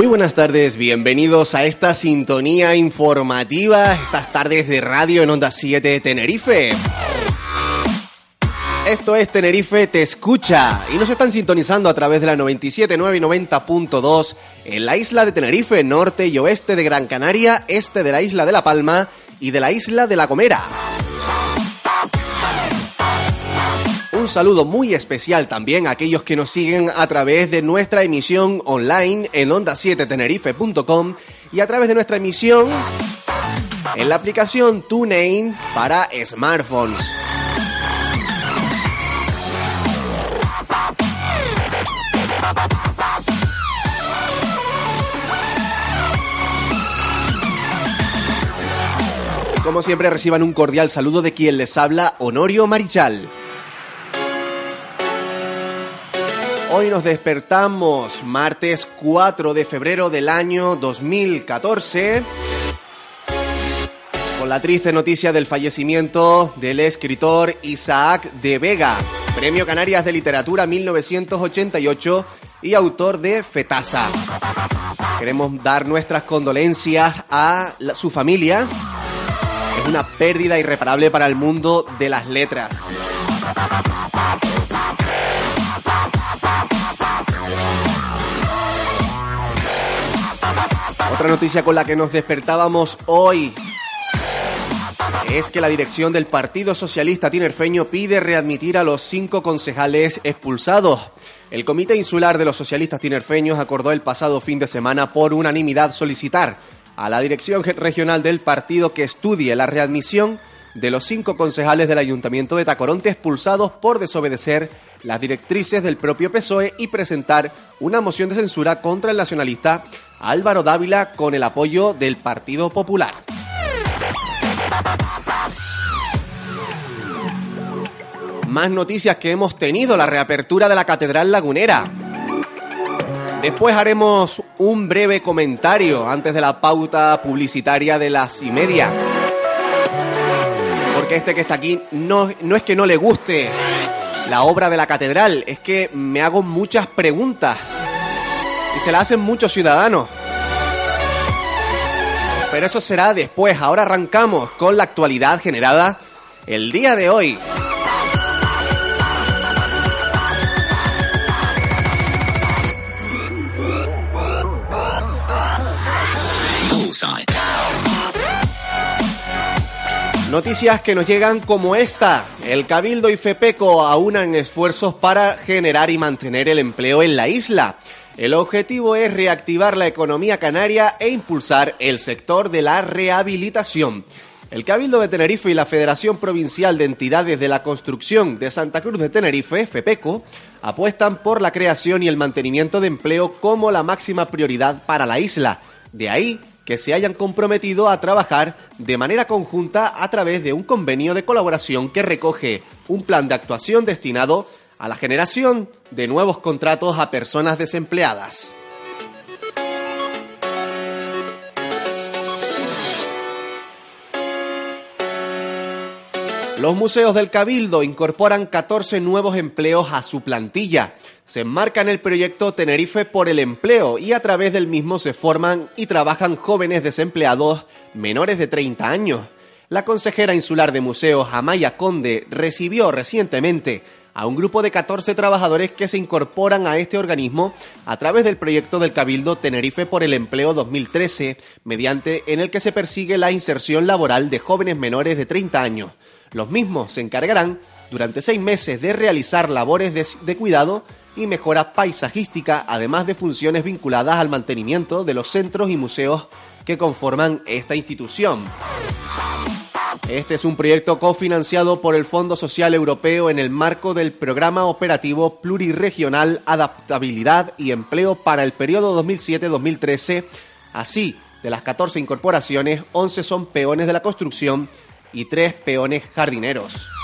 Muy buenas tardes, bienvenidos a esta sintonía informativa, estas tardes de radio en Onda 7 Tenerife. Esto es Tenerife Te Escucha y nos están sintonizando a través de la 97.9 y 90.2 en la isla de Tenerife, norte y oeste de Gran Canaria, este de la isla de La Palma y de la isla de La Gomera. Saludo muy especial también a aquellos que nos siguen a través de nuestra emisión online en onda7tenerife.com y a través de nuestra emisión en la aplicación TuneIn para smartphones. Como siempre reciban un cordial saludo de quien les habla, Honorio Marichal. Hoy nos despertamos martes 4 de febrero del año 2014 con la triste noticia del fallecimiento del escritor Isaac de Vega, Premio Canarias de Literatura 1988 y autor de Fetasa. Queremos dar nuestras condolencias a su familia. Es una pérdida irreparable para el mundo de las letras. Otra noticia con la que nos despertábamos hoy es que la dirección del Partido Socialista Tinerfeño pide readmitir a los cinco concejales expulsados. El Comité Insular de los Socialistas Tinerfeños acordó el pasado fin de semana por unanimidad solicitar a la dirección regional del partido que estudie la readmisión de los cinco concejales del Ayuntamiento de Tacoronte expulsados por desobedecer las directrices del propio PSOE y presentar una moción de censura contra el nacionalista Álvaro Dávila con el apoyo del Partido Popular. Más noticias que hemos tenido, la reapertura de la Catedral Lagunera. Después haremos un breve comentario antes de la pauta publicitaria de las y media. Porque este que está aquí no, no es que no le guste la obra de la catedral, es que me hago muchas preguntas y se la hacen muchos ciudadanos. Pero eso será después. Ahora arrancamos con la actualidad generada el día de hoy. Noticias que nos llegan como esta. El Cabildo y FEPECO aunan esfuerzos para generar y mantener el empleo en la isla. El objetivo es reactivar la economía canaria e impulsar el sector de la rehabilitación. El Cabildo de Tenerife y la Federación Provincial de Entidades de la Construcción de Santa Cruz de Tenerife, FEPECO, apuestan por la creación y el mantenimiento de empleo como la máxima prioridad para la isla. De ahí que se hayan comprometido a trabajar de manera conjunta a través de un convenio de colaboración que recoge un plan de actuación destinado a la generación de nuevos contratos a personas desempleadas. Los museos del Cabildo incorporan 14 nuevos empleos a su plantilla. Se enmarca en el proyecto Tenerife por el empleo y a través del mismo se forman y trabajan jóvenes desempleados menores de 30 años. La consejera insular de museos Amaya Conde recibió recientemente a un grupo de 14 trabajadores que se incorporan a este organismo a través del proyecto del Cabildo Tenerife por el Empleo 2013, mediante en el que se persigue la inserción laboral de jóvenes menores de 30 años. Los mismos se encargarán durante seis meses de realizar labores de, de cuidado y mejora paisajística, además de funciones vinculadas al mantenimiento de los centros y museos que conforman esta institución. Este es un proyecto cofinanciado por el Fondo Social Europeo en el marco del Programa Operativo Pluriregional Adaptabilidad y Empleo para el periodo 2007-2013. Así, de las 14 incorporaciones, 11 son peones de la construcción y 3 peones jardineros.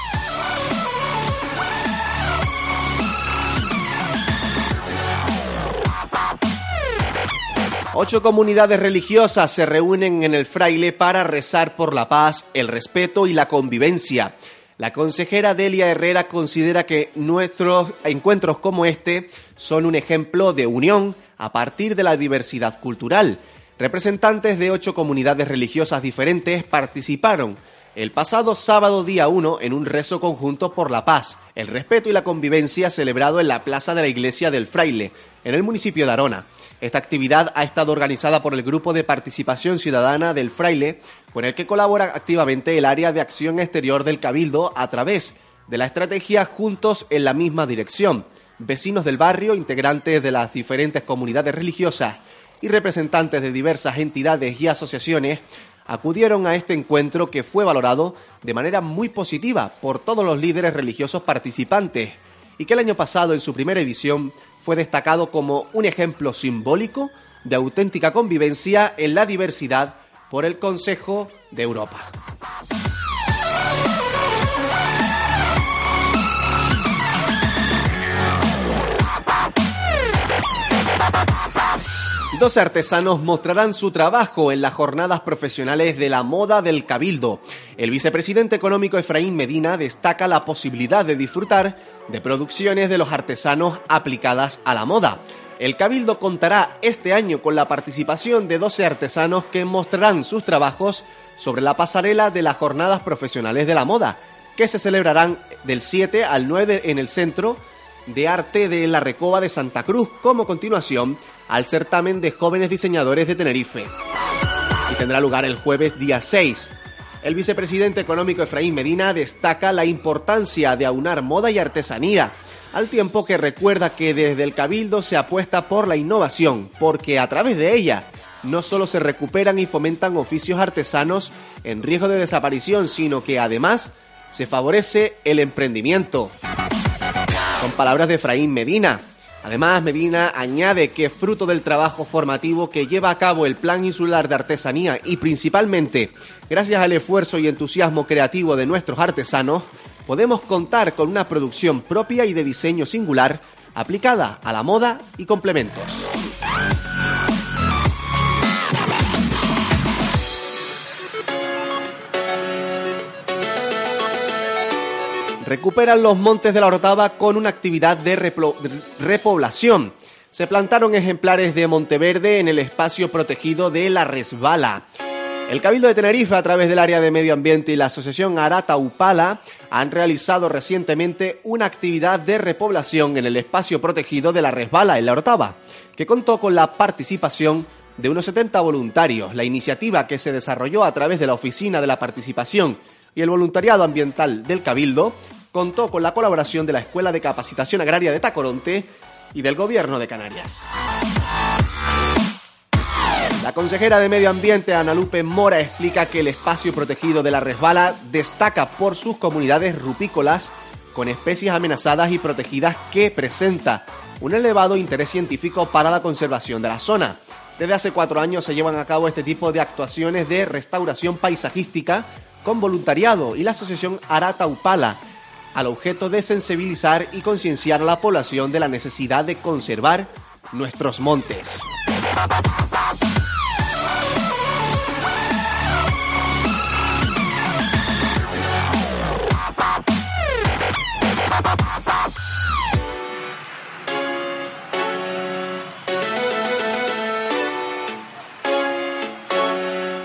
Ocho comunidades religiosas se reúnen en el fraile para rezar por la paz, el respeto y la convivencia. La consejera Delia Herrera considera que nuestros encuentros como este son un ejemplo de unión, a partir de la diversidad cultural. Representantes de ocho comunidades religiosas diferentes participaron el pasado sábado día 1 en un rezo conjunto por la paz, el respeto y la convivencia celebrado en la Plaza de la Iglesia del Fraile, en el municipio de Arona. Esta actividad ha estado organizada por el Grupo de Participación Ciudadana del Fraile, con el que colabora activamente el área de acción exterior del Cabildo a través de la estrategia Juntos en la misma dirección. Vecinos del barrio, integrantes de las diferentes comunidades religiosas y representantes de diversas entidades y asociaciones acudieron a este encuentro que fue valorado de manera muy positiva por todos los líderes religiosos participantes y que el año pasado en su primera edición fue destacado como un ejemplo simbólico de auténtica convivencia en la diversidad por el Consejo de Europa. Dos artesanos mostrarán su trabajo en las jornadas profesionales de la moda del Cabildo. El vicepresidente económico Efraín Medina destaca la posibilidad de disfrutar de producciones de los artesanos aplicadas a la moda. El Cabildo contará este año con la participación de 12 artesanos que mostrarán sus trabajos sobre la pasarela de las jornadas profesionales de la moda, que se celebrarán del 7 al 9 en el Centro de Arte de la Recoba de Santa Cruz, como continuación al certamen de jóvenes diseñadores de Tenerife. Y tendrá lugar el jueves día 6. El vicepresidente económico Efraín Medina destaca la importancia de aunar moda y artesanía, al tiempo que recuerda que desde el Cabildo se apuesta por la innovación, porque a través de ella no solo se recuperan y fomentan oficios artesanos en riesgo de desaparición, sino que además se favorece el emprendimiento. Con palabras de Efraín Medina, Además, Medina añade que fruto del trabajo formativo que lleva a cabo el Plan Insular de Artesanía y principalmente gracias al esfuerzo y entusiasmo creativo de nuestros artesanos, podemos contar con una producción propia y de diseño singular aplicada a la moda y complementos. Recuperan los montes de la Orotava con una actividad de repoblación. Se plantaron ejemplares de Monteverde en el espacio protegido de La Resbala. El Cabildo de Tenerife, a través del área de medio ambiente y la asociación Arata Upala, han realizado recientemente una actividad de repoblación en el espacio protegido de La Resbala, en La Orotava, que contó con la participación de unos 70 voluntarios. La iniciativa que se desarrolló a través de la Oficina de la Participación y el Voluntariado Ambiental del Cabildo contó con la colaboración de la Escuela de Capacitación Agraria de Tacoronte y del Gobierno de Canarias. La consejera de Medio Ambiente, Ana Lupe Mora, explica que el espacio protegido de la resbala destaca por sus comunidades rupícolas con especies amenazadas y protegidas que presenta un elevado interés científico para la conservación de la zona. Desde hace cuatro años se llevan a cabo este tipo de actuaciones de restauración paisajística con voluntariado y la asociación Arata Upala al objeto de sensibilizar y concienciar a la población de la necesidad de conservar nuestros montes.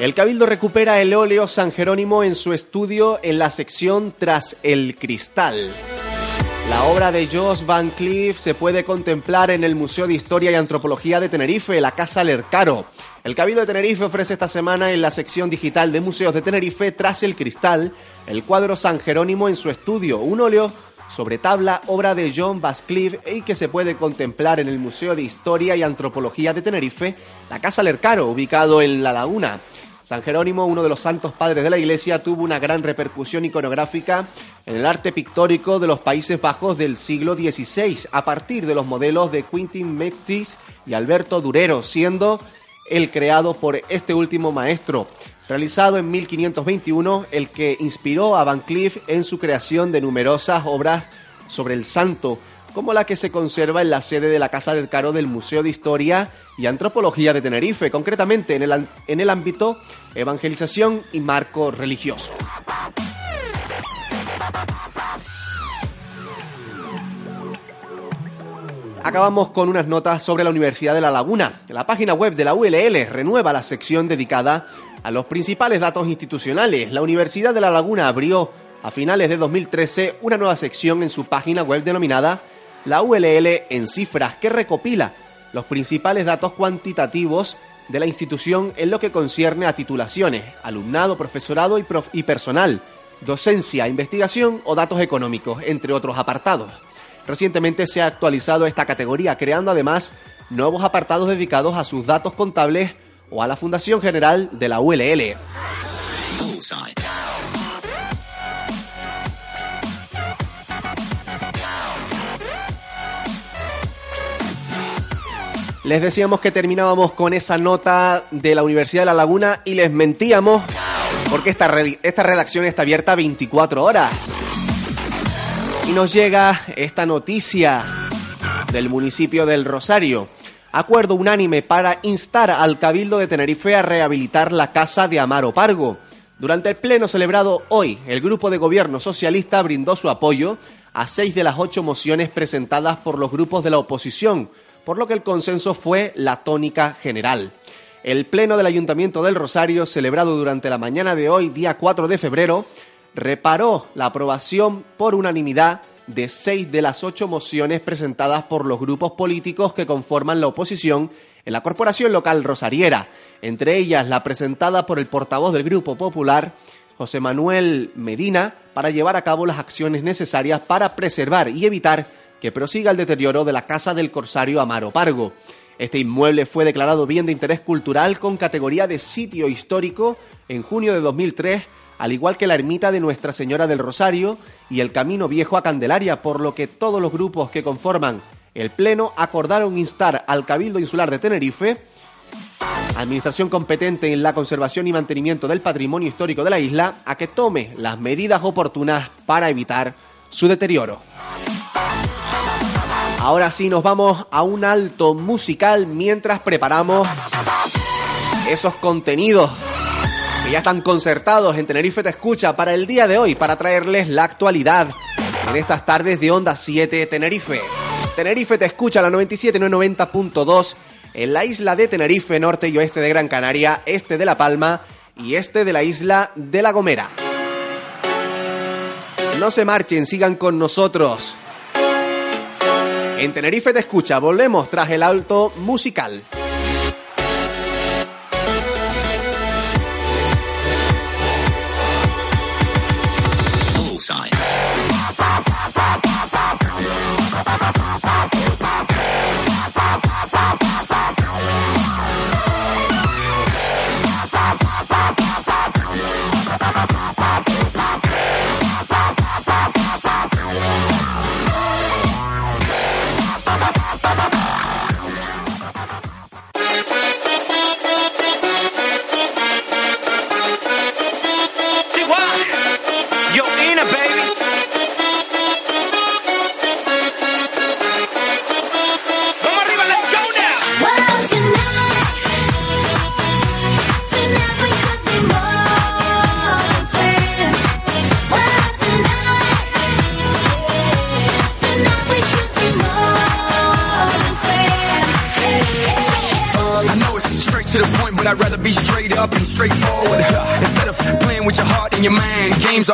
El Cabildo recupera el óleo San Jerónimo en su estudio en la sección Tras el Cristal. La obra de Jos Van Cleef se puede contemplar en el Museo de Historia y Antropología de Tenerife, la Casa Lercaro. El Cabildo de Tenerife ofrece esta semana en la sección digital de Museos de Tenerife, Tras el Cristal, el cuadro San Jerónimo en su estudio, un óleo sobre tabla, obra de John Vascliffe y que se puede contemplar en el Museo de Historia y Antropología de Tenerife, la Casa Lercaro, ubicado en La Laguna. San Jerónimo, uno de los santos padres de la Iglesia, tuvo una gran repercusión iconográfica en el arte pictórico de los Países Bajos del siglo XVI, a partir de los modelos de Quintin Metzis y Alberto Durero, siendo el creado por este último maestro, realizado en 1521, el que inspiró a Van Cleef en su creación de numerosas obras sobre el santo, como la que se conserva en la sede de la Casa del Caro del Museo de Historia y Antropología de Tenerife, concretamente en el, en el ámbito evangelización y marco religioso. Acabamos con unas notas sobre la Universidad de La Laguna. La página web de la ULL renueva la sección dedicada a los principales datos institucionales. La Universidad de La Laguna abrió a finales de 2013 una nueva sección en su página web denominada La ULL en cifras que recopila los principales datos cuantitativos de la institución en lo que concierne a titulaciones, alumnado, profesorado y, y personal, docencia, investigación o datos económicos, entre otros apartados. Recientemente se ha actualizado esta categoría, creando además nuevos apartados dedicados a sus datos contables o a la Fundación General de la ULL. Les decíamos que terminábamos con esa nota de la Universidad de La Laguna y les mentíamos porque esta, esta redacción está abierta 24 horas. Y nos llega esta noticia del municipio del Rosario. Acuerdo unánime para instar al Cabildo de Tenerife a rehabilitar la casa de Amaro Pargo. Durante el pleno celebrado hoy, el grupo de gobierno socialista brindó su apoyo a seis de las ocho mociones presentadas por los grupos de la oposición, por lo que el consenso fue la tónica general. El pleno del Ayuntamiento del Rosario, celebrado durante la mañana de hoy, día 4 de febrero, reparó la aprobación por unanimidad de seis de las ocho mociones presentadas por los grupos políticos que conforman la oposición en la Corporación Local Rosariera, entre ellas la presentada por el portavoz del Grupo Popular, José Manuel Medina, para llevar a cabo las acciones necesarias para preservar y evitar que prosiga el deterioro de la Casa del Corsario Amaro Pargo. Este inmueble fue declarado bien de interés cultural con categoría de sitio histórico en junio de 2003 al igual que la ermita de Nuestra Señora del Rosario y el Camino Viejo a Candelaria, por lo que todos los grupos que conforman el Pleno acordaron instar al Cabildo Insular de Tenerife, administración competente en la conservación y mantenimiento del patrimonio histórico de la isla, a que tome las medidas oportunas para evitar su deterioro. Ahora sí nos vamos a un alto musical mientras preparamos esos contenidos que ya están concertados en Tenerife Te Escucha para el día de hoy, para traerles la actualidad en estas tardes de Onda 7 Tenerife. Tenerife Te Escucha la 97.990.2 en la isla de Tenerife, norte y oeste de Gran Canaria, este de La Palma y este de la isla de La Gomera. No se marchen, sigan con nosotros. En Tenerife Te Escucha volvemos tras el alto musical.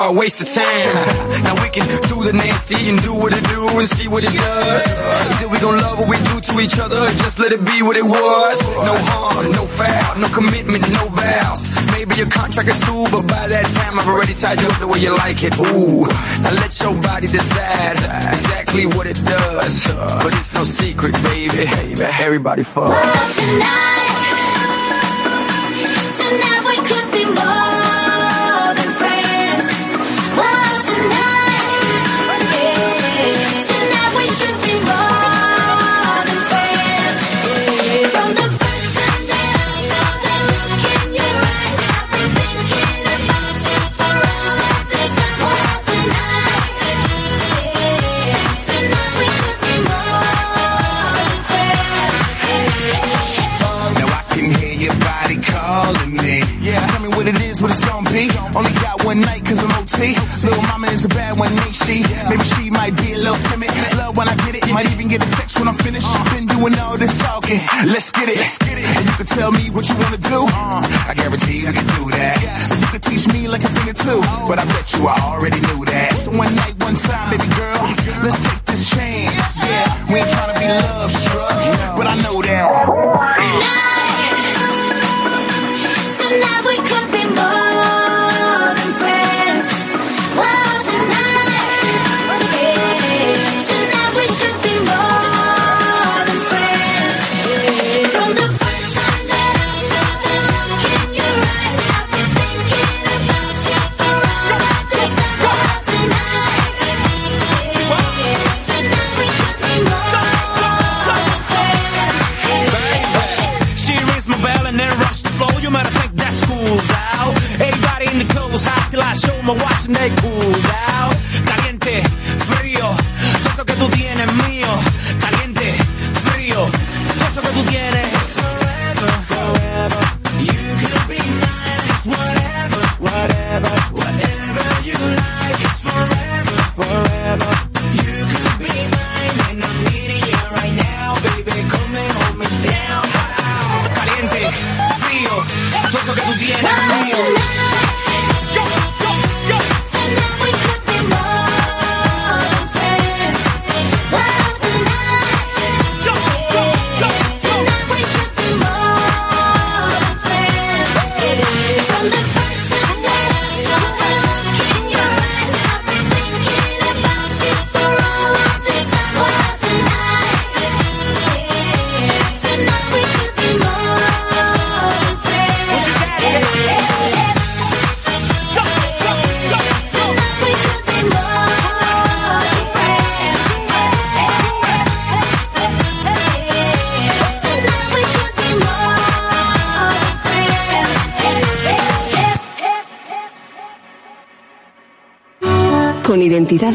A waste of time. Now we can do the nasty and do what it do and see what it does. Still we gon' love what we do to each other, just let it be what it was. No harm, no foul, no commitment, no vows. Maybe a contract or two, but by that time I've already tied you up the way you like it. Ooh, now let your body decide exactly what it does. But it's no secret, baby. Everybody fuck. tonight tell me what you wanna do. Uh, I guarantee you can do that. You can teach me like a thing or two. But I bet you I already knew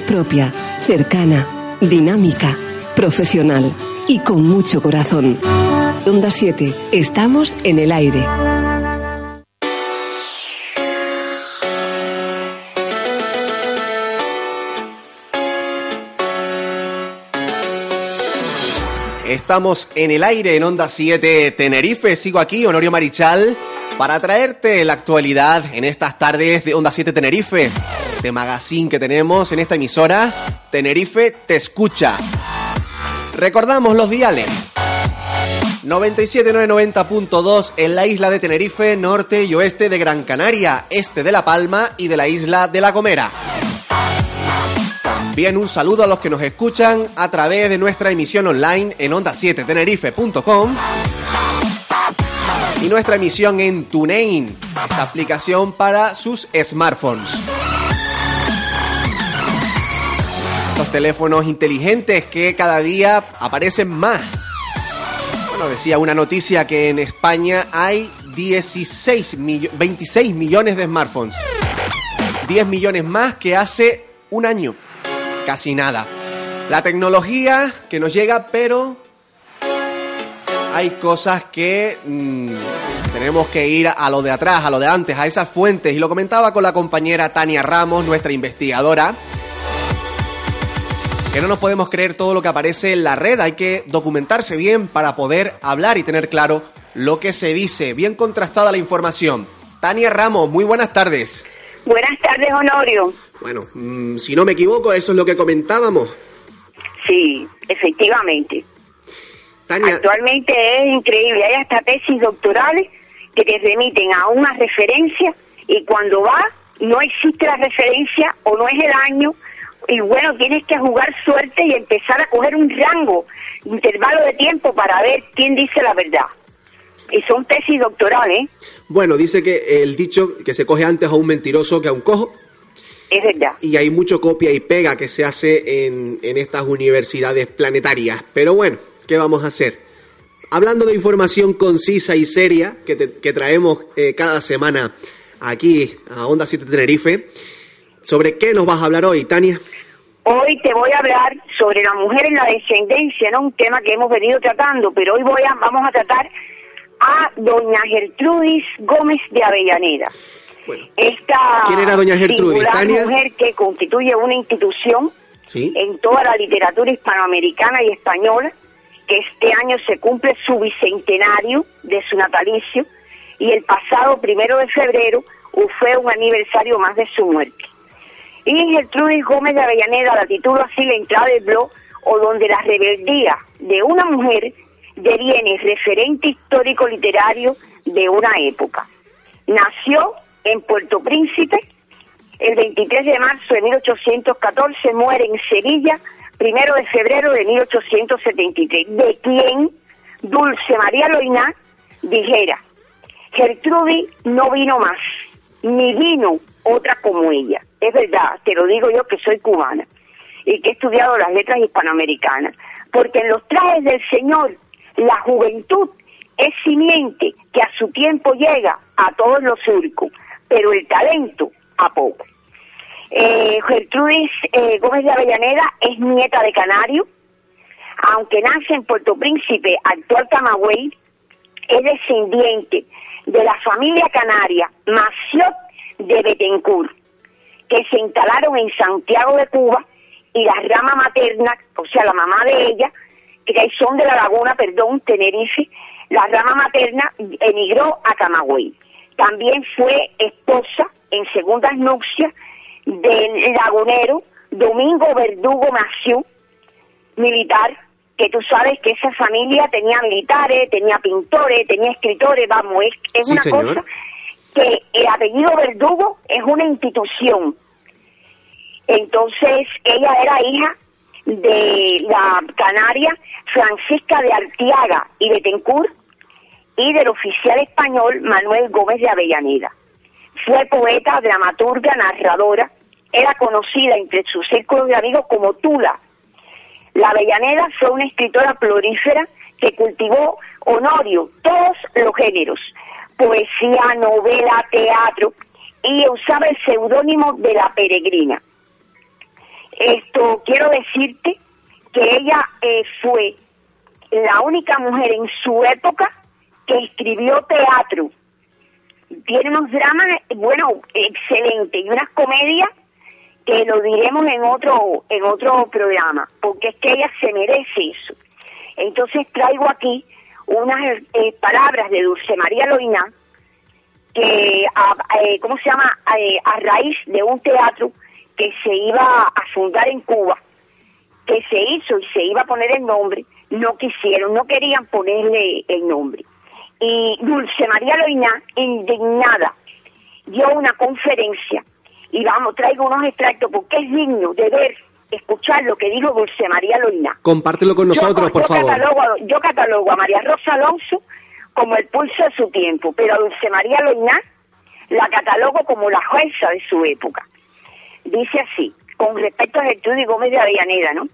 propia, cercana, dinámica, profesional y con mucho corazón. Onda 7, estamos en el aire. Estamos en el aire en Onda 7 Tenerife. Sigo aquí, Honorio Marichal, para traerte la actualidad en estas tardes de Onda 7 Tenerife. Este magazine que tenemos en esta emisora, Tenerife te escucha. Recordamos los diales. 97.990.2 en la isla de Tenerife, norte y oeste de Gran Canaria, este de La Palma y de la isla de La Gomera. También un saludo a los que nos escuchan a través de nuestra emisión online en onda7tenerife.com y nuestra emisión en TuneIn, esta aplicación para sus smartphones. Teléfonos inteligentes que cada día aparecen más. Bueno, decía una noticia que en España hay 16 millo- 26 millones de smartphones. 10 millones más que hace un año. Casi nada. La tecnología que nos llega, pero hay cosas que mm, tenemos que ir a lo de atrás, a lo de antes, a esas fuentes. Y lo comentaba con la compañera Tania Ramos, nuestra investigadora, que no nos podemos creer todo lo que aparece en la red. Hay que documentarse bien para poder hablar y tener claro lo que se dice. Bien contrastada la información. Tania Ramos, muy buenas tardes. Buenas tardes, Honorio. Bueno, mm, si no me equivoco, eso es lo que comentábamos. Sí, efectivamente. Tania, Actualmente es increíble. Hay hasta tesis doctorales que te remiten a una referencia y cuando va no existe la referencia o no es el año y bueno, tienes que jugar suerte y empezar a coger un rango, intervalo de tiempo para ver quién dice la verdad. Y son tesis doctorales, bueno, dice que el dicho que se coge antes a un mentiroso que a un cojo, es verdad. y hay mucho copia y pega que se hace en, en estas universidades planetarias. Pero bueno, ¿qué vamos a hacer? Hablando de información concisa y seria que, te- que traemos eh, cada semana aquí a Onda 7 Tenerife, ¿sobre qué nos vas a hablar hoy, Tania? Hoy te voy a hablar sobre la mujer en la descendencia, ¿no? Un tema que hemos venido tratando, pero hoy voy a, vamos a tratar a doña Gertrudis Gómez de Avellaneda. Bueno. Esta ¿Quién era doña Gertrudis? Tania. mujer que constituye una institución Sí. en toda la literatura hispanoamericana y española, que este año se cumple su bicentenario de su natalicio y el pasado primero de febrero fue un aniversario más de su muerte. Y Gertrudis Gómez de Avellaneda la titula así la entrada del blog o donde la rebeldía de una mujer deviene referente histórico literario de una época. Nació en Puerto Príncipe el 23 de marzo de 1814, muere en Sevilla primero de febrero de 1873, de quien Dulce María Loiná dijera, Gertrudis no vino más, ni vino otra como ella. Es verdad, te lo digo yo que soy cubana y que he estudiado las letras hispanoamericanas, porque en los trajes del Señor la juventud es simiente que a su tiempo llega a todos los surcos, pero el talento a poco. Eh, Gertrudis eh, Gómez de Avellaneda es nieta de Canario, aunque nace en Puerto Príncipe, actual Camagüey, es descendiente de la familia canaria Maciot de Betancourt, que se instalaron en Santiago de Cuba y la rama materna, o sea, la mamá de ella, que son de la laguna, perdón, Tenerife, la rama materna emigró a Camagüey. También fue esposa en segundas nupcias del lagunero Domingo Verdugo Maciú, militar, que tú sabes que esa familia tenía militares, tenía pintores, tenía escritores, vamos, es, es Sí, una señor. cosa que el apellido Verdugo es una institución. Entonces, ella era hija de la canaria Francisca de Artiaga y Betancourt y del oficial español Manuel Gómez de Avellaneda. Fue poeta, dramaturga, narradora, era conocida entre sus círculos de amigos como Tula. La Avellaneda fue una escritora prolífera que cultivó honorio todos los géneros, poesía, novela, teatro, y usaba el seudónimo de La Peregrina. Esto quiero decirte que ella eh, fue la única mujer en su época que escribió teatro. Tiene unos dramas, bueno, excelentes, y unas comedias que lo diremos en otro en otro programa, porque es que ella se merece eso. Entonces traigo aquí unas eh, palabras de Dulce María Loiná, que, a, eh, ¿cómo se llama? Eh, a raíz de un teatro que se iba a fundar en Cuba, que se hizo y se iba a poner el nombre, no quisieron, no querían ponerle el nombre. Y Dulce María Loiná, indignada, dio una conferencia y vamos, traigo unos extractos porque es digno de ver, escuchar lo que dijo Dulce María Loiná. Compártelo con nosotros, yo, por yo favor. Catalogo, yo catalogo a María Rosa Alonso como el pulso de su tiempo, pero a Dulce María Loiná la catalogo como la jueza de su época. Dice así, con respecto a Gertrudis Gómez de Avellaneda, ¿no?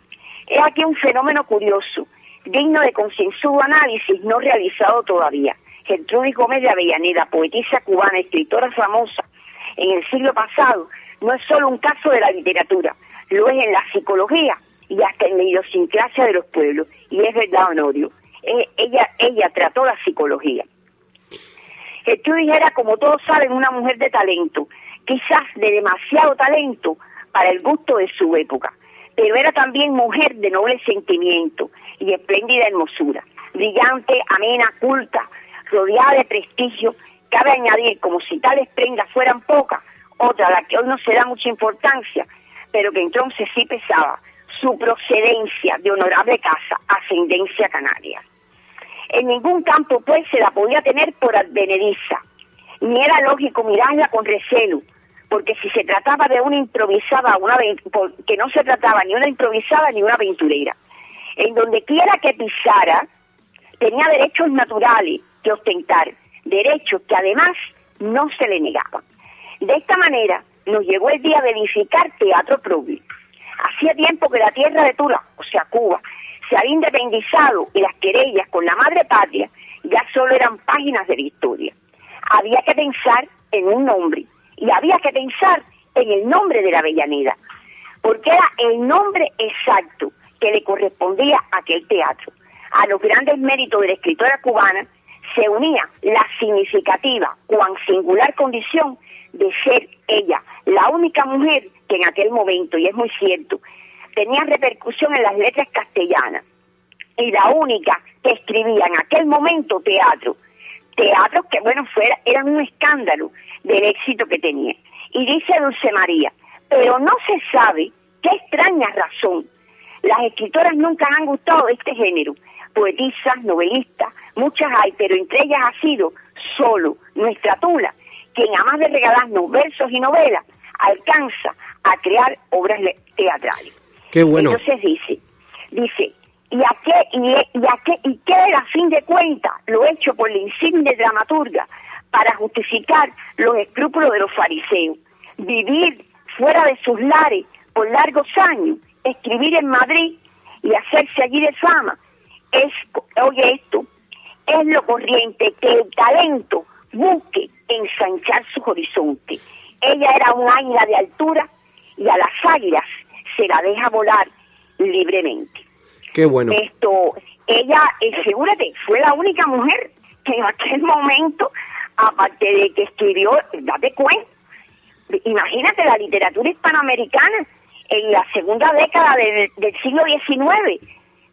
Es aquí un fenómeno curioso, digno de concienzudo análisis no realizado todavía. Gertrudis Gómez de Avellaneda, poetisa cubana, escritora famosa en el siglo pasado, no es solo un caso de la literatura, lo es en la psicología y hasta en la idiosincrasia de los pueblos. Y es verdad, Honorio, eh, ella, ella trató la psicología. Gertrudis era, como todos saben, una mujer de talento, quizás de demasiado talento para el gusto de su época, pero era también mujer de noble sentimiento y espléndida hermosura, brillante, amena, culta, rodeada de prestigio. Cabe añadir, como si tales prendas fueran pocas, otra a la que hoy no se da mucha importancia, pero que entonces sí pesaba, su procedencia de honorable casa, ascendencia canaria. En ningún campo, pues, se la podía tener por advenediza, ni era lógico mirarla con recelo, porque si se trataba de una improvisada, una que no se trataba ni una improvisada ni una aventurera. En donde quiera que pisara, tenía derechos naturales que ostentar, derechos que además no se le negaban. De esta manera nos llegó el día de edificar teatro propio. Hacía tiempo que la tierra de Tula, o sea Cuba, se había independizado y las querellas con la madre patria ya solo eran páginas de la historia. Había que pensar en un nombre y había que pensar en el nombre de la Avellaneda, porque era el nombre exacto que le correspondía a aquel teatro. A los grandes méritos de la escritora cubana se unía la significativa, cuan singular condición de ser ella la única mujer que en aquel momento, y es muy cierto, tenía repercusión en las letras castellanas y la única que escribía en aquel momento teatro. Teatros que, bueno, fuera, eran un escándalo del éxito que tenía. Y dice Dulce María, pero no se sabe qué extraña razón. Las escritoras nunca han gustado este género. Poetisas, novelistas, muchas hay, pero entre ellas ha sido solo nuestra Tula, quien además de regalarnos versos y novelas, alcanza a crear obras le- teatrales. Qué bueno. Entonces dice, dice, ¿y a qué, y, y a qué, y qué era a fin de cuentas lo hecho por la insigne dramaturga para justificar los escrúpulos de los fariseos? Vivir fuera de sus lares por largos años, escribir en Madrid y hacerse allí de fama. Es, oye esto, es lo corriente que el talento busque ensanchar sus horizontes. Ella era un águila de altura y a las águilas se la deja volar libremente. Qué bueno. Esto, ella, eh, figúrate, fue la única mujer que en aquel momento, aparte de que escribió, date cuenta, imagínate la literatura hispanoamericana en la segunda década del, del siglo XIX,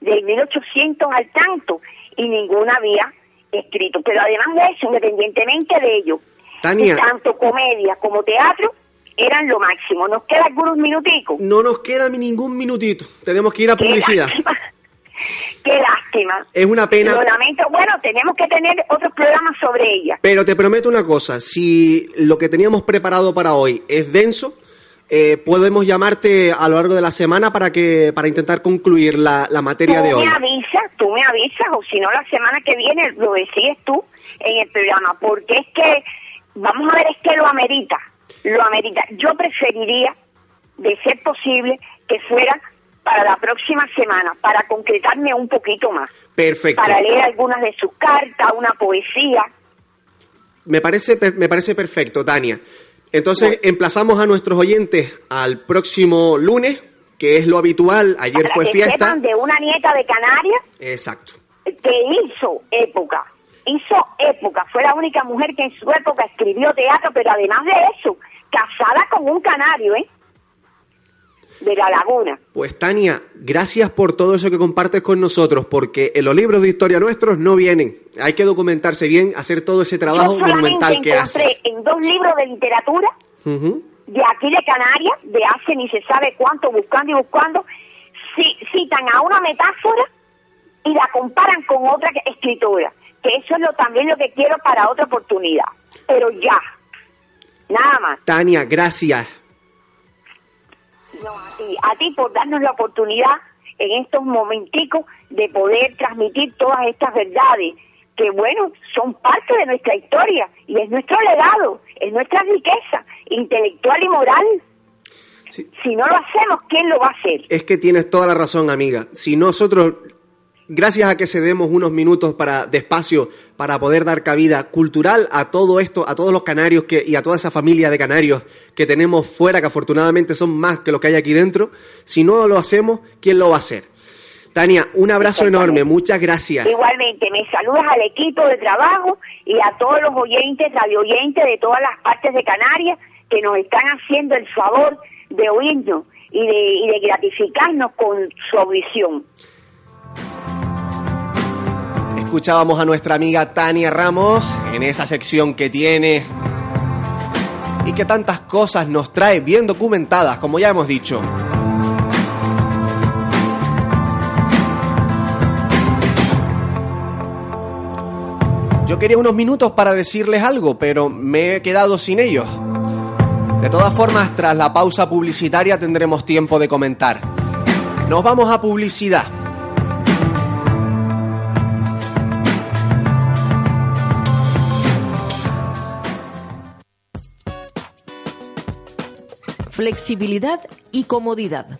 del 1800 al tanto, y ninguna había escrito. Pero además de eso, independientemente de ello, Tania. tanto comedia como teatro eran lo máximo. Nos quedan algunos minuticos. No nos queda ni ningún minutito. Tenemos que ir a Qué publicidad. lástima. Qué lástima. Es una pena. Lo lamento. Bueno, tenemos que tener otros programas sobre ella. Pero te prometo una cosa, si lo que teníamos preparado para hoy es denso, eh, podemos llamarte a lo largo de la semana para que para intentar concluir la, la de hoy. Avisas, tú me avisas, o si no, la semana que viene lo decides tú en el programa, porque es que, vamos a ver, es que lo amerita, lo amerita. Yo preferiría, de ser posible, que fuera para la próxima semana, para concretarme un poquito más, Perfecto. para leer algunas de sus cartas, una poesía. Me parece, me parece perfecto, Tania. Entonces, emplazamos a nuestros oyentes al próximo lunes, que es lo habitual. Ayer para fue que fiesta. sepan de una nieta de Canarias Exacto. que hizo época, hizo época, fue la única mujer que en su época escribió teatro, pero además de eso, casada con un canario, ¿eh? De la laguna. Pues Tania, gracias por todo eso que compartes con nosotros, porque en los libros de historia nuestros no vienen. Hay que documentarse bien, hacer todo ese trabajo Yo monumental que hace. en dos libros de literatura Ujú. De aquí de Canarias, de hace ni se sabe cuánto, buscando y buscando, ci- citan a una metáfora y la comparan con otra escritora. Que eso es lo, también lo que quiero para otra oportunidad. Pero ya, nada más. Tania, gracias. No, a ti, a ti por darnos la oportunidad en estos momenticos de poder transmitir todas estas verdades que, bueno, son parte de nuestra historia y es nuestro legado, es nuestra riqueza intelectual y moral. Sí. Si no lo hacemos, ¿quién lo va a hacer? Es que tienes toda la razón, amiga. Si nosotros, gracias a que cedemos unos minutos para de espacio para poder dar cabida cultural a todo esto, a todos los canarios que, y a toda esa familia de canarios que tenemos fuera, que afortunadamente son más que los que hay aquí dentro, si no lo hacemos, ¿quién lo va a hacer? Tania, un abrazo enorme, muchas gracias. Igualmente, me saludas al equipo de trabajo y a todos los oyentes, radio oyentes de todas las partes de Canarias que nos están haciendo el favor de oírnos y de, y de gratificarnos con su audición. Escuchábamos a nuestra amiga Tania Ramos en esa sección que tiene y que tantas cosas nos trae bien documentadas, como ya hemos dicho. Yo quería unos minutos para decirles algo, pero me he quedado sin ellos. De todas formas, tras la pausa publicitaria tendremos tiempo de comentar. Nos vamos a publicidad. Flexibilidad y comodidad.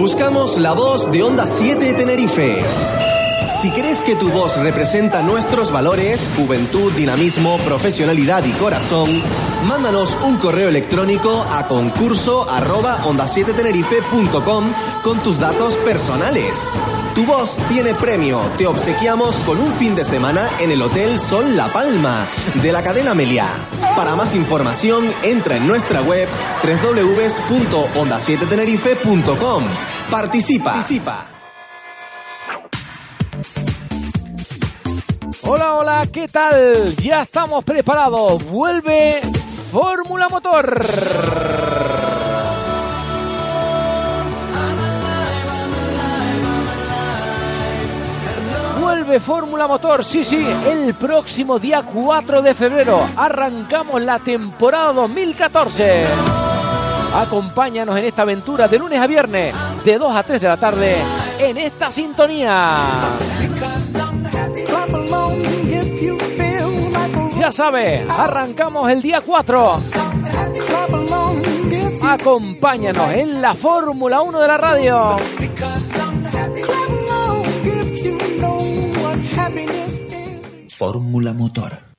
Buscamos la voz de Onda 7 Tenerife. Si crees que tu voz representa nuestros valores, juventud, dinamismo, profesionalidad y corazón, mándanos un correo electrónico a concurso arroba onda 7 tenerife.com con tus datos personales. Tu voz tiene premio. Te obsequiamos con un fin de semana en el Hotel Sol La Palma de la cadena Meliá. Para más información, entra en nuestra web www.onda7tenerife.com. Participa. Participa. Hola, hola, ¿qué tal? Ya estamos preparados. Vuelve Fórmula Motor. Vuelve Fórmula Motor, sí, sí, el próximo día 4 de febrero arrancamos la temporada 2014. Acompáñanos en esta aventura de lunes a viernes, de 2 a 3 de la tarde, en esta sintonía. Ya sabes, arrancamos el día 4. Acompáñanos en la Fórmula 1 de la radio. Fórmula Motor.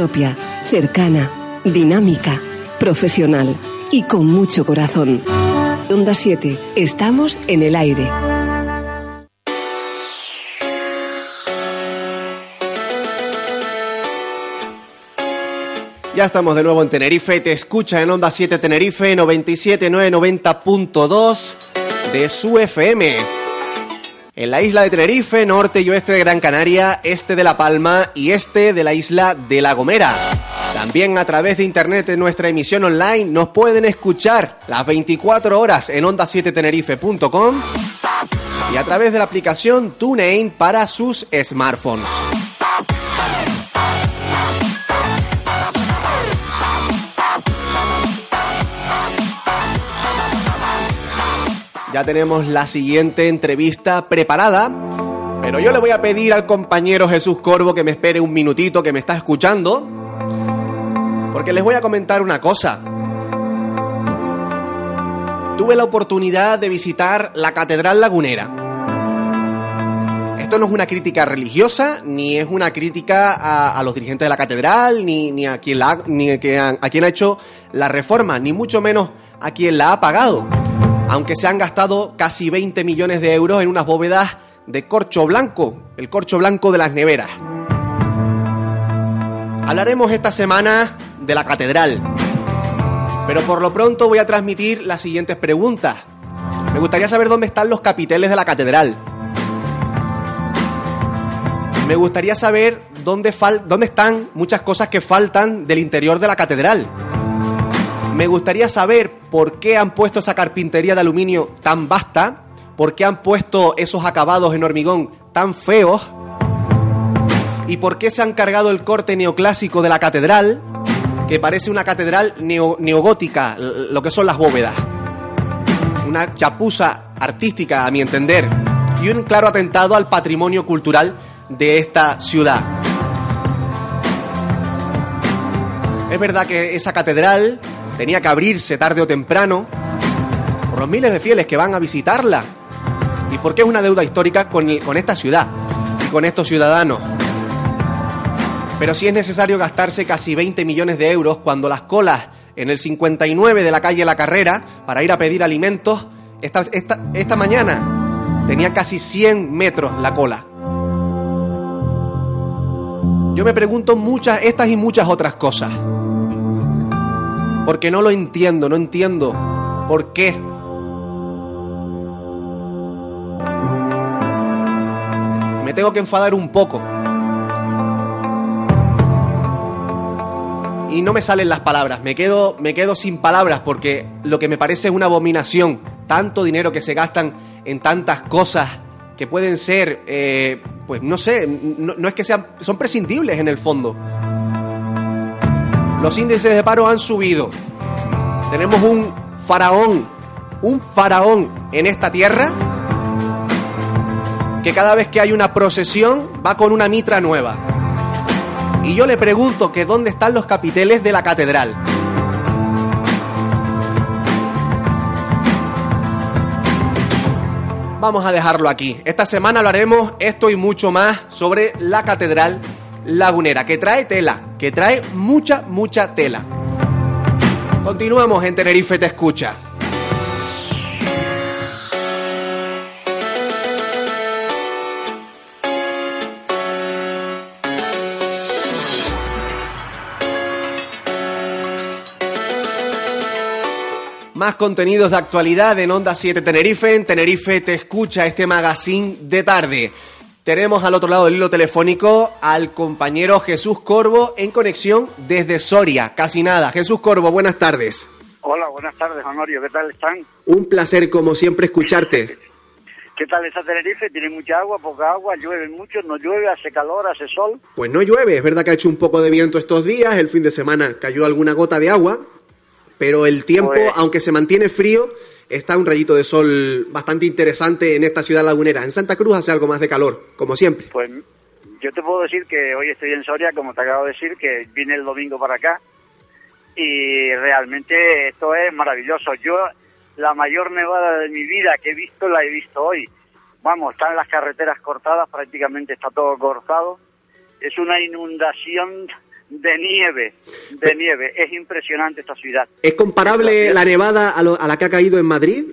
Propia, cercana, dinámica, profesional y con mucho corazón. Onda 7, estamos en el aire. Ya estamos de nuevo en Tenerife, te escucha en Onda 7 Tenerife 97990.2 de su FM. En la isla de Tenerife, norte y oeste de Gran Canaria, este de La Palma y este de la isla de La Gomera. También a través de internet en nuestra emisión online nos pueden escuchar las 24 horas en onda7tenerife.com y a través de la aplicación TuneIn para sus smartphones. Tenemos la siguiente entrevista preparada, pero yo le voy a pedir al compañero Jesús Corvo que me espere un minutito que me está escuchando, porque les voy a comentar una cosa. Tuve la oportunidad de visitar la Catedral Lagunera. Esto no es una crítica religiosa, ni es una crítica a, los dirigentes de la catedral, ni, a quien la, ni a, quien- a quien ha hecho la reforma, ni mucho menos a quien la ha pagado. Aunque se han gastado casi 20 millones de euros en unas bóvedas de corcho blanco, el corcho blanco de las neveras. Hablaremos esta semana de la catedral, pero por lo pronto voy a transmitir las siguientes preguntas. Me gustaría saber dónde están los capiteles de la catedral. Me gustaría saber dónde, fal- dónde están muchas cosas que faltan del interior de la catedral. Me gustaría saber por qué han puesto esa carpintería de aluminio tan vasta, por qué han puesto esos acabados en hormigón tan feos y por qué se han cargado el corte neoclásico de la catedral, que parece una catedral neo- neogótica, lo que son las bóvedas. Una chapuza artística, a mi entender, y un claro atentado al patrimonio cultural de esta ciudad. Es verdad que esa catedral tenía que abrirse tarde o temprano por los miles de fieles que van a visitarla y porque es una deuda histórica con, con esta ciudad y con estos ciudadanos. Pero si es necesario gastarse casi 20 millones de euros cuando las colas en el 59 de la calle La Carrera para ir a pedir alimentos, esta, esta, esta mañana tenía casi 100 metros la cola. Yo me pregunto muchas, estas y muchas otras cosas. Porque no lo entiendo, no entiendo por qué. Me tengo que enfadar un poco. Y no me salen las palabras, me quedo, me quedo sin palabras porque lo que me parece es una abominación. Tanto dinero que se gastan en tantas cosas que pueden ser, eh, pues no sé, no, no es que sean, son prescindibles en el fondo. Los índices de paro han subido. Tenemos un faraón, un faraón en esta tierra que cada vez que hay una procesión va con una mitra nueva. Y yo le pregunto que dónde están los capiteles de la catedral. Vamos a dejarlo aquí. Esta semana hablaremos esto y mucho más sobre la catedral lagunera, que trae tela, que trae mucha, mucha tela. Continuamos en Tenerife Te Escucha. Más contenidos de actualidad en Onda 7 Tenerife. En Tenerife te escucha este magazine de tarde. Tenemos al otro lado del hilo telefónico al compañero Jesús Corvo en conexión desde Soria. Casi nada. Jesús Corvo, buenas tardes. Hola, buenas tardes, Honorio. ¿Qué tal están? Un placer, como siempre, escucharte. ¿Qué tal está Tenerife? ¿Tiene mucha agua, poca agua? ¿Llueve mucho? ¿No llueve? ¿Hace calor? ¿Hace sol? Pues no llueve. Es verdad que ha hecho un poco de viento estos días. El fin de semana cayó alguna gota de agua. Pero el tiempo, Pues- aunque se mantiene frío, está un rayito de sol bastante interesante en esta ciudad lagunera. En Santa Cruz hace algo más de calor, como siempre. Pues yo te puedo decir que hoy estoy en Soria, como te acabo de decir, que vine el domingo para acá y realmente esto es maravilloso. Yo la mayor nevada de mi vida que he visto la he visto hoy. Vamos, están las carreteras cortadas, prácticamente está todo cortado. Es una inundación de nieve, de nieve. Es impresionante esta ciudad. ¿Es comparable la nevada a, lo- a la que ha caído en Madrid?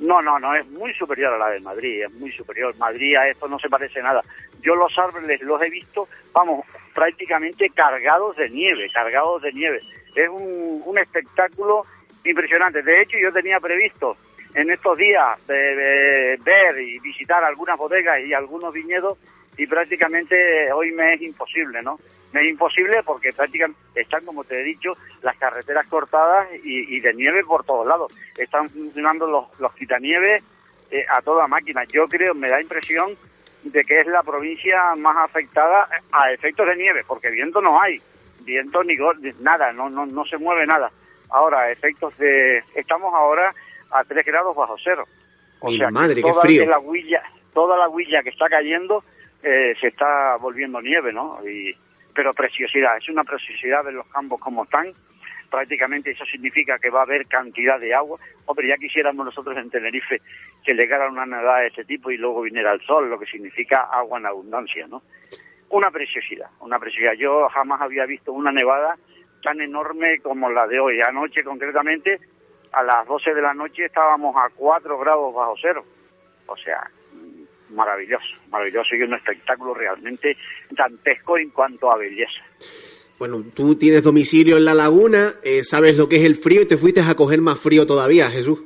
No, no, no, es muy superior a la de Madrid, es muy superior. Madrid a esto no se parece nada. Yo los árboles los he visto, vamos, prácticamente cargados de nieve, cargados de nieve. Es un, un espectáculo impresionante. De hecho, yo tenía previsto en estos días de, de ver y visitar algunas bodegas y algunos viñedos y prácticamente hoy me es imposible, ¿no? Me es imposible porque prácticamente están, como te he dicho, las carreteras cortadas y, y de nieve por todos lados. Están funcionando los, los quitanieves eh, a toda máquina. Yo creo, me da impresión de que es la provincia más afectada a efectos de nieve, porque viento no hay, viento ni nada, no, no, no se mueve nada. Ahora, efectos de... Estamos ahora a 3 grados bajo cero. O sea, que madre, qué toda frío. La huilla, toda la huilla que está cayendo eh, se está volviendo nieve, ¿no? Y, pero preciosidad, es una preciosidad de los campos como están. Prácticamente eso significa que va a haber cantidad de agua. Hombre, ya quisiéramos nosotros en Tenerife que llegara una nevada de este tipo y luego viniera el sol, lo que significa agua en abundancia, ¿no? Una preciosidad, una preciosidad. Yo jamás había visto una nevada tan enorme como la de hoy. Anoche, concretamente, a las 12 de la noche estábamos a 4 grados bajo cero. O sea, maravilloso, maravilloso y un espectáculo realmente dantesco en cuanto a belleza. Bueno, tú tienes domicilio en la laguna, eh, sabes lo que es el frío y te fuiste a coger más frío todavía, Jesús.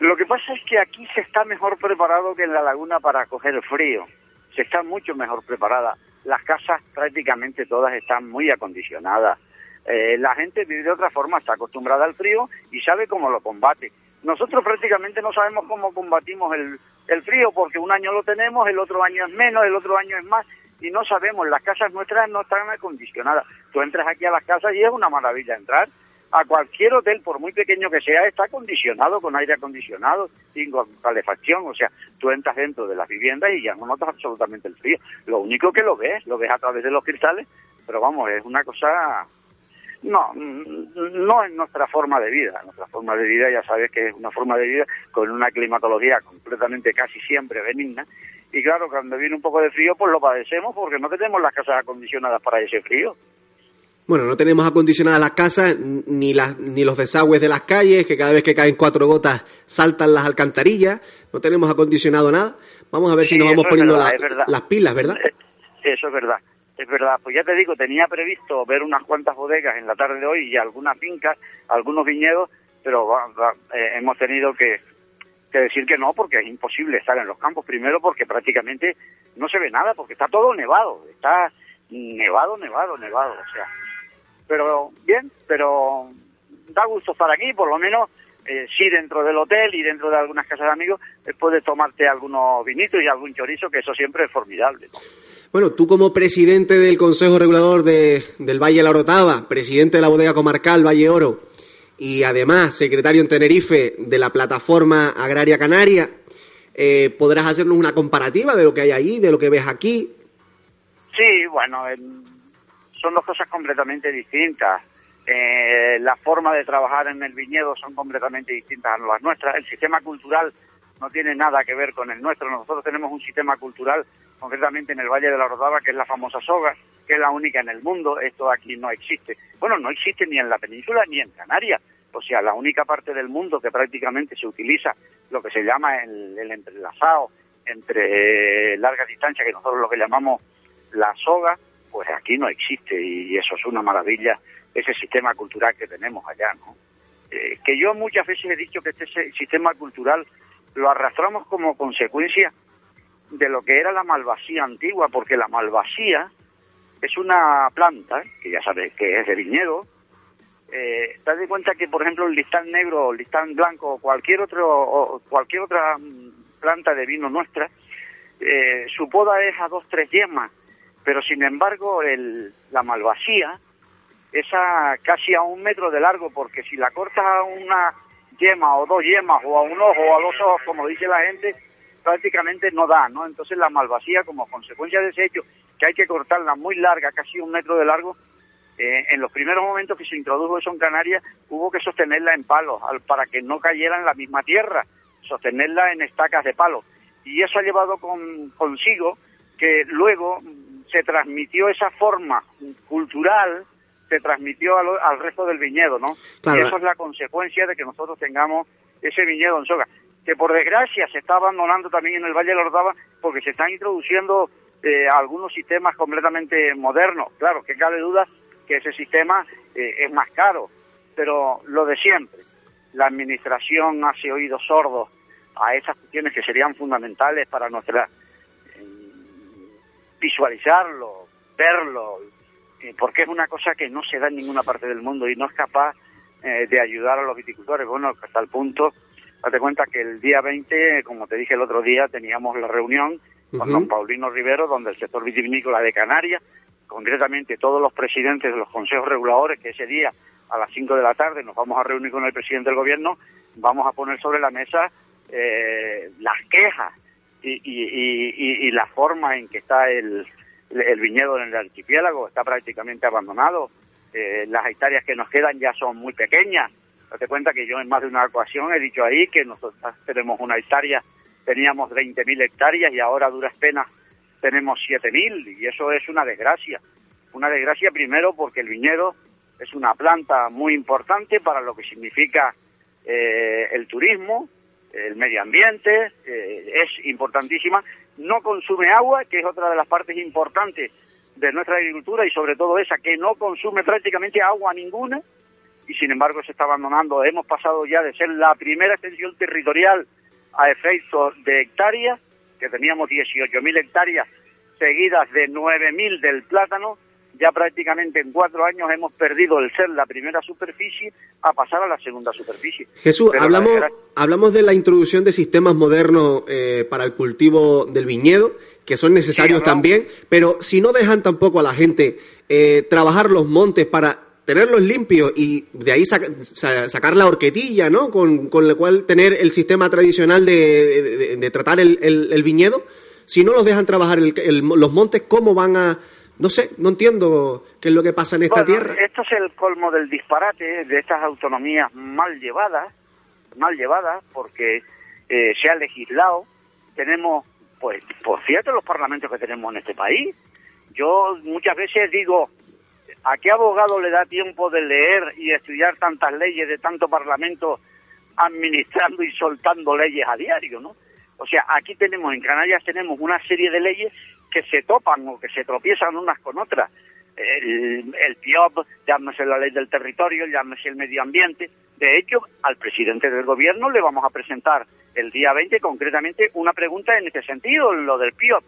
Lo que pasa es que aquí se está mejor preparado que en la laguna para coger el frío. Se está mucho mejor preparada. Las casas prácticamente todas están muy acondicionadas. Eh, la gente vive de otra forma, está acostumbrada al frío y sabe cómo lo combate. Nosotros prácticamente no sabemos cómo combatimos el, el frío porque un año lo tenemos, el otro año es menos, el otro año es más y no sabemos. Las casas nuestras no están acondicionadas. Tú entras aquí a las casas y es una maravilla entrar a cualquier hotel, por muy pequeño que sea, está acondicionado, con aire acondicionado, sin con calefacción. O sea, tú entras dentro de las viviendas y ya no notas absolutamente el frío. Lo único que lo ves, lo ves a través de los cristales, pero vamos, es una cosa... No, no es nuestra forma de vida. Nuestra forma de vida, ya sabes que es una forma de vida con una climatología completamente casi siempre benigna y claro, cuando viene un poco de frío, pues lo padecemos porque no tenemos las casas acondicionadas para ese frío. Bueno, no tenemos acondicionadas las casas ni, las, ni los desagües de las calles, que cada vez que caen cuatro gotas saltan las alcantarillas. No tenemos acondicionado nada. Vamos a ver si nos vamos poniendo verdad, la- las pilas, ¿verdad? Eso es verdad, es verdad. Pues ya te digo, tenía previsto ver unas cuantas bodegas en la tarde de hoy y algunas fincas, algunos viñedos, pero va- eh, hemos tenido que, decir que no porque es imposible estar en los campos. Primero porque prácticamente no se ve nada, porque está todo nevado, está nevado, nevado, nevado. O sea, pero bien, pero da gusto estar aquí, por lo menos eh, sí dentro del hotel y dentro de algunas casas de amigos eh, puedes tomarte algunos vinitos y algún chorizo, que eso siempre es formidable. ¿no? Bueno, tú como presidente del Consejo Regulador de- del Valle de la Orotava, presidente de la bodega comarcal Valle Oro y además secretario en Tenerife de la Plataforma Agraria Canaria, eh, ¿podrás hacernos una comparativa de lo que hay allí, de lo que ves aquí? Sí, bueno, son dos cosas completamente distintas. Eh, la forma de trabajar en el viñedo son completamente distintas a las nuestras. El sistema cultural no tiene nada que ver con el nuestro. Nosotros tenemos un sistema cultural, concretamente en el Valle de la Rodava, que es la famosa soga, que es la única en el mundo. Esto aquí no existe. Bueno, no existe ni en la península ni en Canarias. O sea, la única parte del mundo que prácticamente se utiliza lo que se llama el, el entrelazado entre eh, larga distancia, que nosotros lo que llamamos la soga, pues aquí no existe y eso es una maravilla, ese sistema cultural que tenemos allá, ¿no? Eh, que yo muchas veces he dicho que este sistema cultural lo arrastramos como consecuencia de lo que era la malvasía antigua, porque la malvasía es una planta, que ya sabes que es de viñedo, eh, te das cuenta que, por ejemplo, el listán negro, el listán blanco, o cualquier otro, o cualquier otra mm, planta de vino nuestra, eh, su poda es a dos, tres yemas, pero sin embargo el, la malvasía es a casi a un metro de largo, porque si la cortas a una yema o dos yemas o a un ojo o a dos ojos, como dice la gente, prácticamente no da, ¿no? Entonces la malvasía, como consecuencia de ese hecho, que hay que cortarla muy larga, casi un metro de largo, eh, en los primeros momentos que se introdujo eso en Canarias, hubo que sostenerla en palos al- para que no cayera en la misma tierra, sostenerla en estacas de palo. Y eso ha llevado con- consigo que luego se transmitió esa forma cultural, se transmitió al resto del viñedo, ¿no? Claro. Y eso es la consecuencia de que nosotros tengamos ese viñedo en soga, que por desgracia se está abandonando también en el Valle de la Ordava porque se están introduciendo eh, algunos sistemas completamente modernos. Claro, que cabe duda que ese sistema eh, es más caro, pero lo de siempre, la administración hace oídos sordos a esas cuestiones que serían fundamentales para nuestra eh, visualizarlo, verlo, porque es una cosa que no se da en ninguna parte del mundo y no es capaz eh, de ayudar a los viticultores. Bueno, hasta el punto, date cuenta que el día 20, como te dije el otro día, teníamos la reunión con don Paulino Rivero, donde el sector vitivinícola de Canarias, concretamente todos los presidentes de los consejos reguladores, que ese día a las 5 de la tarde nos vamos a reunir con el presidente del gobierno, vamos a poner sobre la mesa eh, las quejas y, y, y- y- y la forma en que está el, el viñedo en el archipiélago, está prácticamente abandonado. Eh, las hectáreas que nos quedan ya son muy pequeñas. Date cuenta que yo en más de una ocasión he dicho ahí que nosotros tenemos una hectárea, teníamos 20.000 hectáreas y ahora a duras penas tenemos 7.000 y eso es una desgracia. Una desgracia primero porque el viñedo es una planta muy importante para lo que significa eh, el turismo, el medio ambiente, eh, es importantísima. No consume agua, que es otra de las partes importantes de nuestra agricultura y sobre todo esa que no consume prácticamente agua ninguna y sin embargo se está abandonando. Hemos pasado ya de ser la primera extensión territorial a efectos de hectáreas, que teníamos 18.000 hectáreas seguidas de 9.000 del plátano, ya prácticamente en cuatro años hemos perdido el ser la primera superficie a pasar a la segunda superficie. Jesús, Pero hablamos, hablamos de la introducción de sistemas modernos eh, para el cultivo del viñedo, que son necesarios también, pero si no dejan tampoco a la gente eh, trabajar los montes para tenerlos limpios y de ahí sac- sa- sacar la horquetilla, ¿no? Con, con la cual tener el sistema tradicional de, de- tratar el, el- el viñedo, si no los dejan trabajar el- el- los montes, ¿cómo van a...? No sé, no entiendo qué es lo que pasa en esta Bueno, tierra. Esto es el colmo del disparate de estas autonomías mal llevadas, mal llevadas, porque eh, se ha legislado. Tenemos pues, pues fíjate los parlamentos que tenemos en este país. Yo muchas veces digo, ¿a qué abogado le da tiempo de leer y estudiar tantas leyes de tanto parlamento administrando y soltando leyes a diario, no? O sea, aquí tenemos, en Canarias tenemos una serie de leyes que se topan o que se tropiezan unas con otras. El, el PIOP, llámese la ley del territorio, llámese el medio ambiente. De hecho, al presidente del gobierno le vamos a presentar el día 20 concretamente una pregunta en este sentido, lo del PIOP.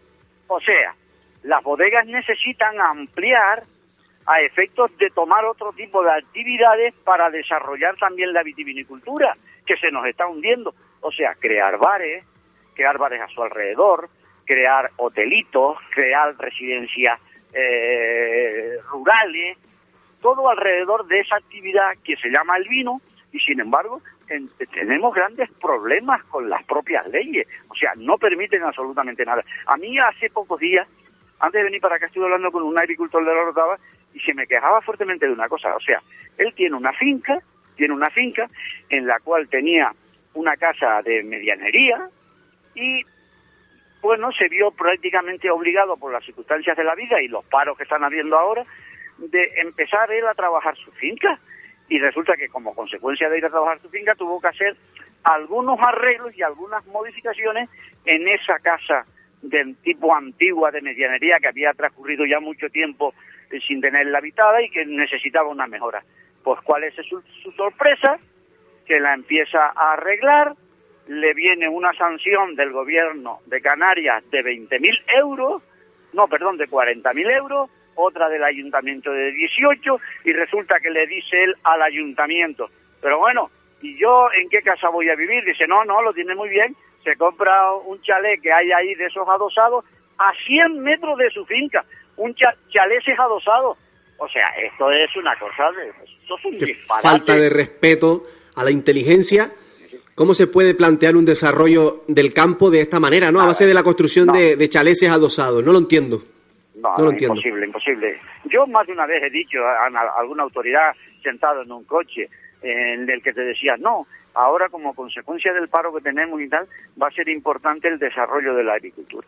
O sea, las bodegas necesitan ampliar a efectos de tomar otro tipo de actividades para desarrollar también la vitivinicultura, que se nos está hundiendo. O sea, crear bares, crear bares a su alrededor, crear hotelitos, crear residencias eh, rurales, todo alrededor de esa actividad que se llama el vino y sin embargo en- tenemos grandes problemas con las propias leyes, o sea, no permiten absolutamente nada. A mí hace pocos días, antes de venir para acá, estuve hablando con un agricultor de la Rotava y se me quejaba fuertemente de una cosa, o sea, él tiene una finca, tiene una finca en la cual tenía una casa de medianería y bueno, se vio prácticamente obligado por las circunstancias de la vida y los paros que están habiendo ahora de empezar él a trabajar su finca. Y resulta que como consecuencia de ir a trabajar su finca tuvo que hacer algunos arreglos y algunas modificaciones en esa casa del tipo antigua de medianería que había transcurrido ya mucho tiempo sin tenerla habitada y que necesitaba una mejora. Pues cuál es su, su sorpresa, que la empieza a arreglar, le viene una sanción del gobierno de Canarias de 20.000 euros, no, perdón, de 40.000 euros, otra del ayuntamiento de 18, y resulta que le dice él al ayuntamiento, pero bueno, ¿y yo en qué casa voy a vivir? Dice, no, no, lo tiene muy bien, se compra un chalet que hay ahí de esos adosados a 100 metros de su finca, un cha chalet es adosado. O sea, esto es una cosa de... Esto es un disparate. falta de respeto a la inteligencia. ¿Cómo se puede plantear un desarrollo del campo de esta manera, no? A base de la construcción de, de chaleses adosados. No lo entiendo. No, No lo entiendo. imposible, imposible. Yo más de una vez he dicho a, a alguna autoridad sentado en un coche en el que te decía, no, ahora como consecuencia del paro que tenemos y tal, va a ser importante el desarrollo de la agricultura.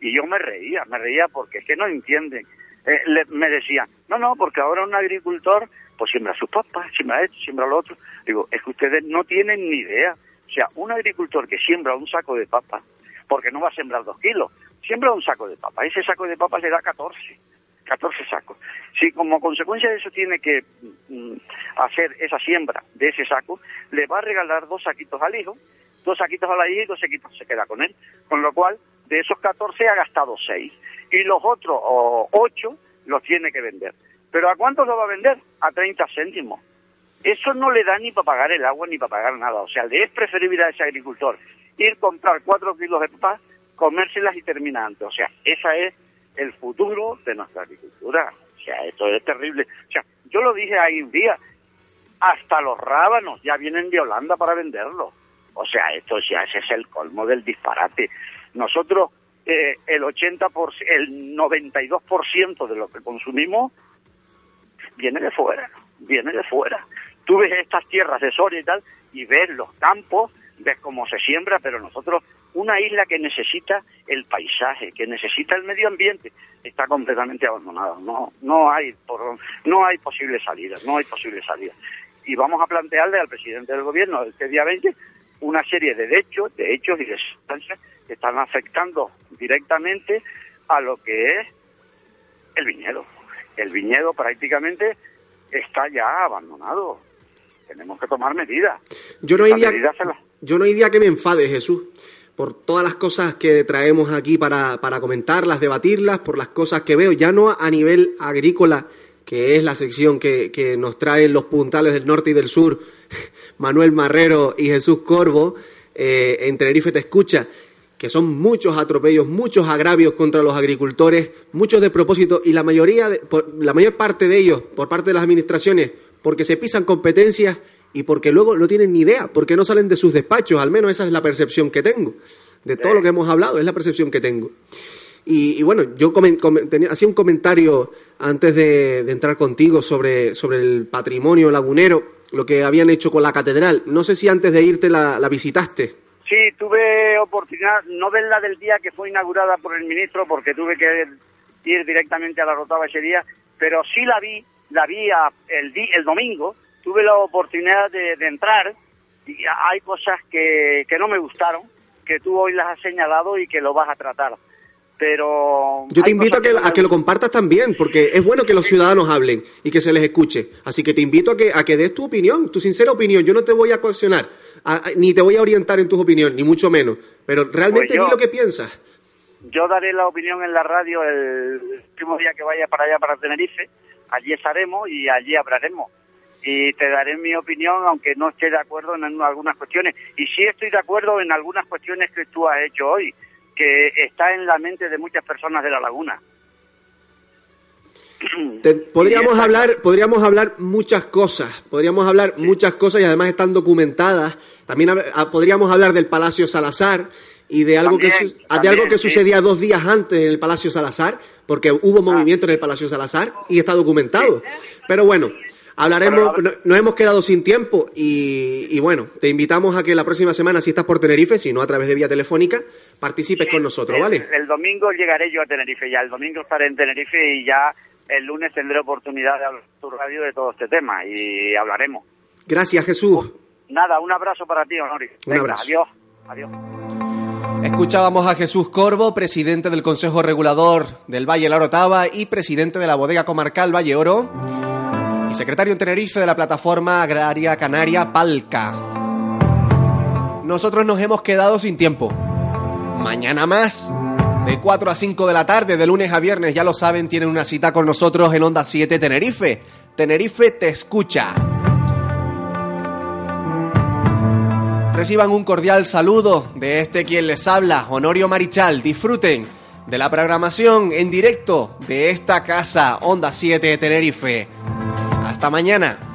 Y yo me reía, me reía porque es que no entienden. Eh, le- me decían, no, no, porque ahora un agricultor pues siembra sus papas, siembra esto, siembra lo otro. Digo, es que ustedes no tienen ni idea. O sea, un agricultor que siembra un saco de papas, porque no va a sembrar dos kilos, siembra un saco de papas. Ese saco de papas le da 14, 14 sacos. Si como consecuencia de eso tiene que mm, hacer esa siembra de ese saco, le va a regalar dos saquitos al hijo, dos saquitos a la hija y dos saquitos se queda con él. Con lo cual, de esos 14 ha gastado 6. Y los otros o 8 los tiene que vender. ¿Pero a cuánto lo va a vender? A 30 céntimos. Eso no le da ni para pagar el agua ni para pagar nada. O sea, le es preferible a ese agricultor ir comprar 4 kilos de papas, comérselas y terminar antes. O sea, ese es el futuro de nuestra agricultura. O sea, esto es terrible. O sea, yo lo dije ahí un día, hasta los rábanos ya vienen de Holanda para venderlos. O sea, esto ya ese es el colmo del disparate. Nosotros, eh, el 80%, el 92% de lo que consumimos viene de fuera, viene de fuera. Tú ves estas tierras de Soria y tal, y ves los campos, ves cómo se siembra, pero nosotros, una isla que necesita el paisaje, que necesita el medio ambiente, está completamente abandonada. No, no hay, por, no hay posible salida, no hay posible salida. Y vamos a plantearle al presidente del gobierno este día 20 una serie de hechos, de hechos y de sustancias que están afectando directamente a lo que es el viñedo. El viñedo prácticamente está ya abandonado. Tenemos que tomar medidas. Yo no hay día, yo no hay día que me enfade, Jesús, por todas las cosas que traemos aquí para, para comentarlas, debatirlas, por las cosas que veo, ya no a nivel agrícola, que es la sección que, que nos traen los puntales del norte y del sur, Manuel Marrero y Jesús Corvo, eh, en Tenerife Te Escucha, que son muchos atropellos, muchos agravios contra los agricultores, muchos de propósito y la mayoría, de- por- la mayor parte de ellos por parte de las administraciones, porque se pisan competencias y porque luego no tienen ni idea, porque no salen de sus despachos, al menos esa es la percepción que tengo. De todo lo que hemos hablado, es la percepción que tengo. Y, y bueno, yo hacía un comentario antes de, de entrar contigo sobre, sobre el patrimonio lagunero, lo que habían hecho con la catedral. No sé si antes de irte la, la visitaste. Sí, tuve oportunidad, no verla del día que fue inaugurada por el ministro, porque tuve que ir directamente a la Rotava ese día, pero sí la vi, la vi el, el domingo, tuve la oportunidad de, de entrar y hay cosas que, que no me gustaron, que tú hoy las has señalado y que lo vas a tratar. Pero Yo te invito a que, no a que lo compartas también, porque es bueno que los ciudadanos hablen y que se les escuche. Así que te invito a que, a que des tu opinión, tu sincera opinión. Yo no te voy a coaccionar, a- a- ni te voy a orientar en tus opiniones, ni mucho menos. Pero realmente Pues yo- di lo que piensas. Yo daré la opinión en la radio el último día que vaya para allá, para Tenerife. Allí estaremos y allí hablaremos. Y te daré mi opinión, aunque no esté de acuerdo en algunas cuestiones. Y sí estoy de acuerdo en algunas cuestiones que tú has hecho hoy, que está en la mente de muchas personas de la laguna. Te- podríamos hablar, podríamos hablar muchas cosas, podríamos hablar muchas cosas y además están documentadas. También hab- ah, podríamos hablar del Palacio Salazar y de algo que su- de algo que sí. sucedía dos días antes en el Palacio Salazar, porque hubo Ah. movimiento en el Palacio Salazar y está documentado. Pero bueno, hablaremos, Pero, no- nos hemos quedado sin tiempo y, y bueno, te invitamos a que la próxima semana, si estás por Tenerife, si no a través de vía telefónica, participes con nosotros, el, ¿vale? el domingo llegaré yo a Tenerife ya. El domingo estaré en Tenerife y ya el lunes tendré oportunidad de hablar tu radio de todo este tema y hablaremos. Gracias, Jesús. Nada, un abrazo para ti, Honori. Un Venga, abrazo. Adiós. Adiós. Escuchábamos a Jesús Corvo, presidente del Consejo Regulador del Valle La Orotava y presidente de la bodega comarcal Valle Oro y secretario en Tenerife de la plataforma agraria canaria Palca. Nosotros nos hemos quedado sin tiempo. Mañana más, de 4 a 5 de la tarde, de lunes a viernes, ya lo saben, tienen una cita con nosotros en Onda 7 Tenerife. Tenerife te escucha. Reciban un cordial saludo de este quien les habla, Honorio Marichal. Disfruten de la programación en directo de esta casa Onda 7 Tenerife. Hasta mañana.